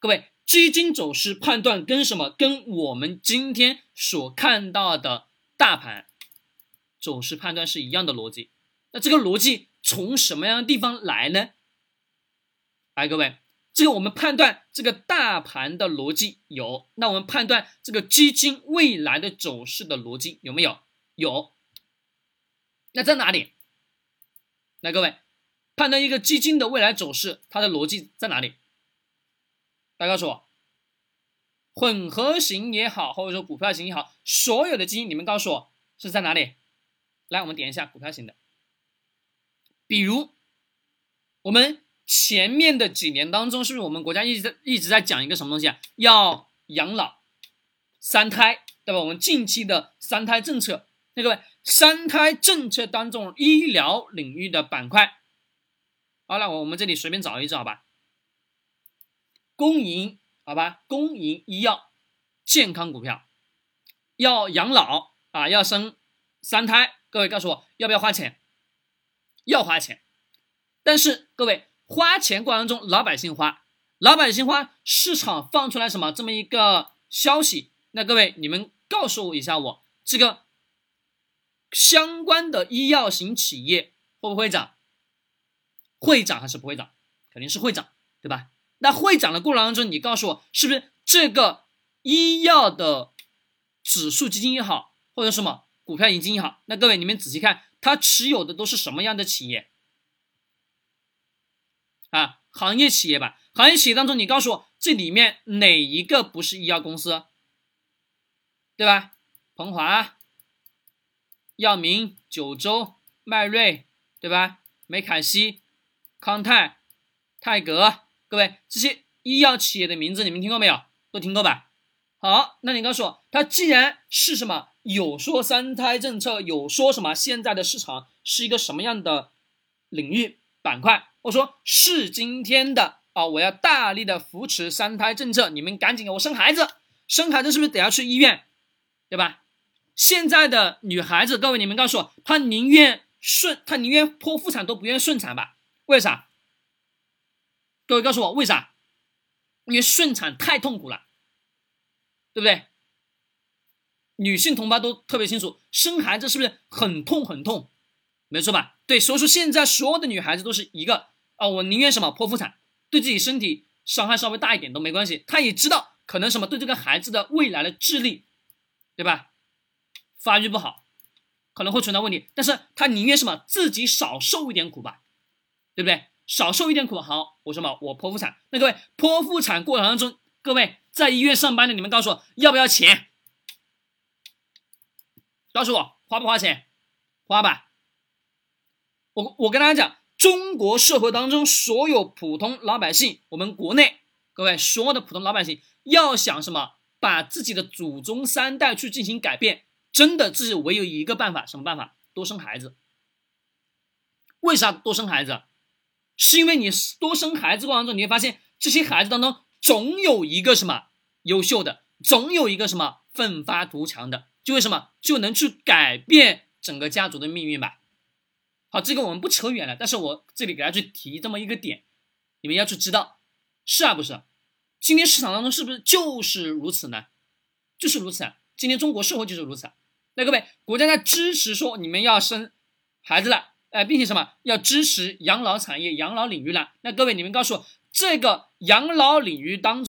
各位，基金走势判断跟什么？跟我们今天所看到的大盘走势判断是一样的逻辑。那这个逻辑从什么样的地方来呢？来，各位，这个我们判断这个大盘的逻辑有，那我们判断这个基金未来的走势的逻辑有没有？有。那在哪里？来，各位，判断一个基金的未来走势，它的逻辑在哪里？大家告诉我，混合型也好，或者说股票型也好，所有的基金，你们告诉我是在哪里？来，我们点一下股票型的，比如我们前面的几年当中，是不是我们国家一直在一直在讲一个什么东西啊？要养老三胎，对吧？我们近期的三胎政策，那各位。三胎政策当中，医疗领域的板块，好了，我我们这里随便找一找吧。公营，好吧，公营医药健康股票，要养老啊，要生三胎，各位告诉我要不要花钱？要花钱，但是各位花钱过程中，老百姓花，老百姓花，市场放出来什么这么一个消息？那各位你们告诉我一下，我这个。相关的医药型企业会不会涨？会涨还是不会涨？肯定是会涨，对吧？那会涨的过程当中，你告诉我，是不是这个医药的指数基金也好，或者什么股票基金也好？那各位你们仔细看，它持有的都是什么样的企业？啊，行业企业吧。行业企业当中，你告诉我这里面哪一个不是医药公司？对吧？鹏华。药明、九州、迈瑞，对吧？美凯西、康泰、泰格，各位这些医药企业的名字你们听过没有？都听过吧？好，那你告诉我，它既然是什么有说三胎政策，有说什么现在的市场是一个什么样的领域板块？我说是今天的啊，我要大力的扶持三胎政策，你们赶紧给我生孩子，生孩子是不是得要去医院，对吧？现在的女孩子，各位你们告诉我，她宁愿顺，她宁愿剖腹产都不愿顺产吧？为啥？各位告诉我为啥？因为顺产太痛苦了，对不对？女性同胞都特别清楚，生孩子是不是很痛很痛？没错吧？对，所以说现在所有的女孩子都是一个啊，我宁愿什么剖腹产，对自己身体伤害稍微大一点都没关系。她也知道可能什么对这个孩子的未来的智力，对吧？发育不好，可能会存在问题，但是她宁愿什么自己少受一点苦吧，对不对？少受一点苦，好，我说嘛，我剖腹产。那各位剖腹产过程当中，各位在医院上班的，你们告诉我要不要钱？告诉我花不花钱？花吧。我我跟大家讲，中国社会当中所有普通老百姓，我们国内各位所有的普通老百姓，要想什么，把自己的祖宗三代去进行改变。真的，这是唯有一个办法，什么办法？多生孩子。为啥多生孩子？是因为你多生孩子过程中，你会发现这些孩子当中总有一个什么优秀的，总有一个什么奋发图强的，就为什么就能去改变整个家族的命运吧？好，这个我们不扯远了，但是我这里给大家去提这么一个点，你们要去知道，是啊，不是？今天市场当中是不是就是如此呢？就是如此啊，今天中国社会就是如此啊。那各位，国家在支持说你们要生孩子了，哎，并且什么要支持养老产业、养老领域了？那各位，你们告诉我，这个养老领域当中。